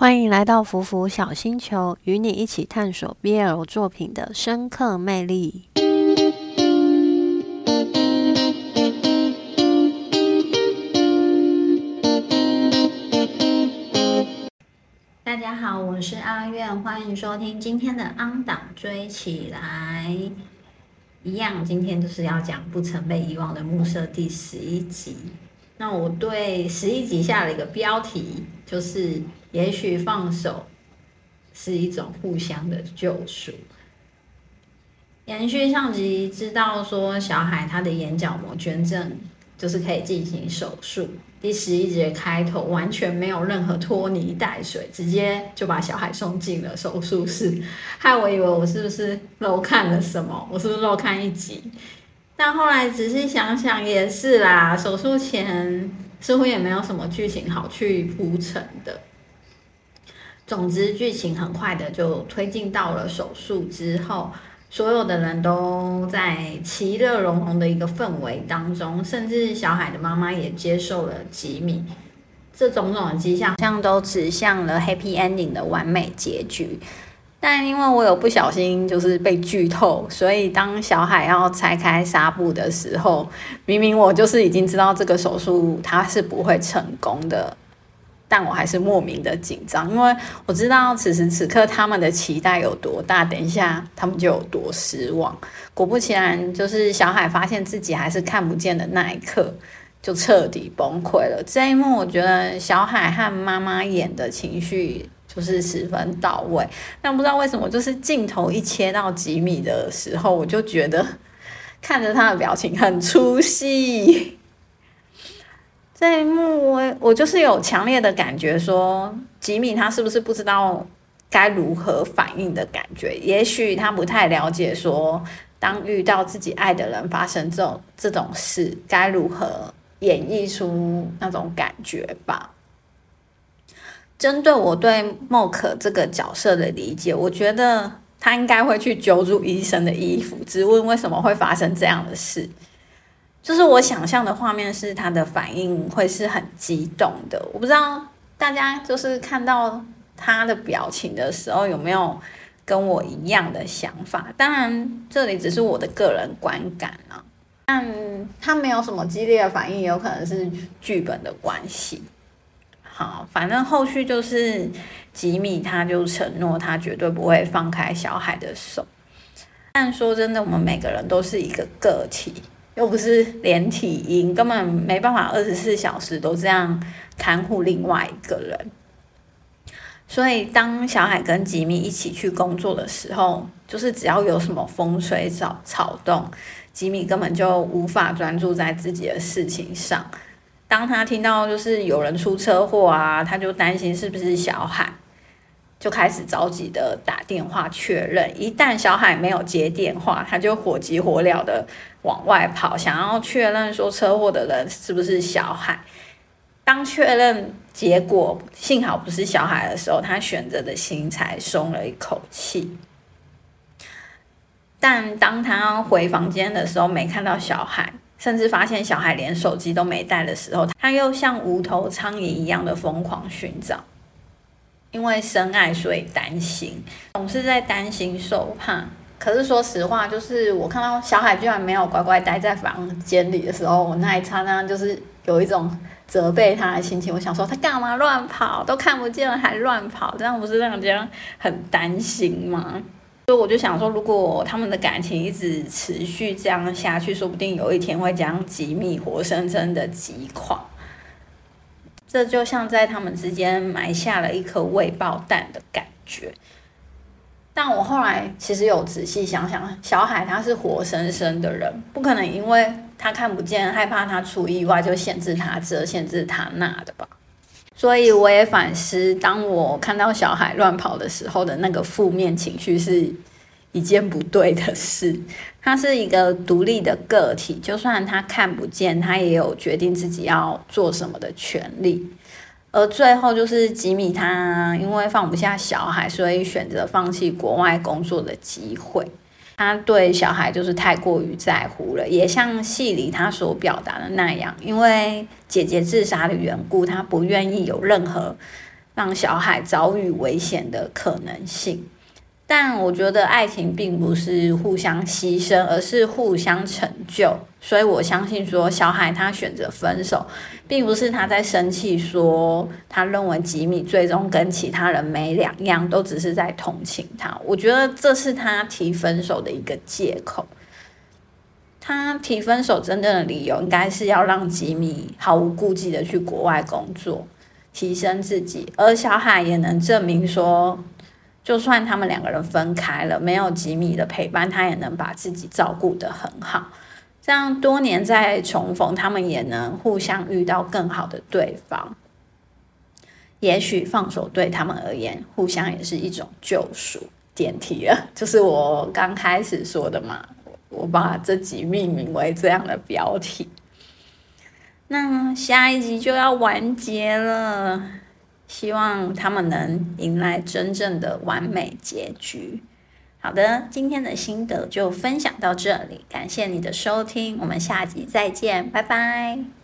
欢迎来到福福小星球，与你一起探索 BL 作品的深刻魅力。大家好，我是阿苑，欢迎收听今天的《安档追起来》。一样，今天就是要讲不曾被遗忘的暮色第十一集。那我对十一集下了一个标题，就是也许放手是一种互相的救赎。延续上集，知道说小海他的眼角膜捐赠就是可以进行手术。第十一节开头完全没有任何拖泥带水，直接就把小海送进了手术室，害我以为我是不是漏看了什么，我是不是漏看一集？但后来仔细想想也是啦，手术前似乎也没有什么剧情好去铺陈的。总之，剧情很快的就推进到了手术之后，所有的人都在其乐融融的一个氛围当中，甚至小海的妈妈也接受了吉米。这种种的迹象，像都指向了 happy ending 的完美结局。但因为我有不小心就是被剧透，所以当小海要拆开纱布的时候，明明我就是已经知道这个手术它是不会成功的，但我还是莫名的紧张，因为我知道此时此刻他们的期待有多大，等一下他们就有多失望。果不其然，就是小海发现自己还是看不见的那一刻，就彻底崩溃了。这一幕，我觉得小海和妈妈演的情绪。就是十分到位，但不知道为什么，就是镜头一切到吉米的时候，我就觉得看着他的表情很出戏。这一幕，我我就是有强烈的感觉，说吉米他是不是不知道该如何反应的感觉？也许他不太了解，说当遇到自己爱的人发生这种这种事，该如何演绎出那种感觉吧。针对我对莫可这个角色的理解，我觉得他应该会去揪住医生的衣服，质问为什么会发生这样的事。就是我想象的画面是他的反应会是很激动的。我不知道大家就是看到他的表情的时候有没有跟我一样的想法。当然，这里只是我的个人观感啊。但他没有什么激烈的反应，有可能是剧本的关系。好，反正后续就是吉米，他就承诺他绝对不会放开小海的手。但说真的，我们每个人都是一个个体，又不是连体婴，根本没办法二十四小时都这样看护另外一个人。所以，当小海跟吉米一起去工作的时候，就是只要有什么风吹草草动，吉米根本就无法专注在自己的事情上。当他听到就是有人出车祸啊，他就担心是不是小海，就开始着急的打电话确认。一旦小海没有接电话，他就火急火燎的往外跑，想要确认说车祸的人是不是小海。当确认结果幸好不是小海的时候，他选择的心才松了一口气。但当他回房间的时候，没看到小海。甚至发现小海连手机都没带的时候，他又像无头苍蝇一样的疯狂寻找。因为深爱，所以担心，总是在担心受怕。可是说实话，就是我看到小海居然没有乖乖待在房间里的时候，我那一刹那就是有一种责备他的心情。我想说，他干嘛乱跑？都看不见了还乱跑，这样不是让人家很担心吗？所以我就想说，如果他们的感情一直持续这样下去，说不定有一天会将吉米活生生的击垮。这就像在他们之间埋下了一颗未爆弹的感觉。但我后来其实有仔细想想，小海他是活生生的人，不可能因为他看不见，害怕他出意外就限制他这，限制他那的吧。所以我也反思，当我看到小海乱跑的时候的那个负面情绪，是一件不对的事。他是一个独立的个体，就算他看不见，他也有决定自己要做什么的权利。而最后就是吉米，他因为放不下小孩，所以选择放弃国外工作的机会。他对小孩就是太过于在乎了，也像戏里他所表达的那样，因为姐姐自杀的缘故，他不愿意有任何让小孩遭遇危险的可能性。但我觉得爱情并不是互相牺牲，而是互相成就。所以我相信说，小海他选择分手，并不是他在生气，说他认为吉米最终跟其他人没两样，都只是在同情他。我觉得这是他提分手的一个借口。他提分手真正的理由，应该是要让吉米毫无顾忌的去国外工作，提升自己，而小海也能证明说。就算他们两个人分开了，没有吉米的陪伴，他也能把自己照顾得很好。这样多年再重逢，他们也能互相遇到更好的对方。也许放手对他们而言，互相也是一种救赎。点题了，就是我刚开始说的嘛，我把这集命名为这样的标题。那下一集就要完结了。希望他们能迎来真正的完美结局。好的，今天的心得就分享到这里，感谢你的收听，我们下集再见，拜拜。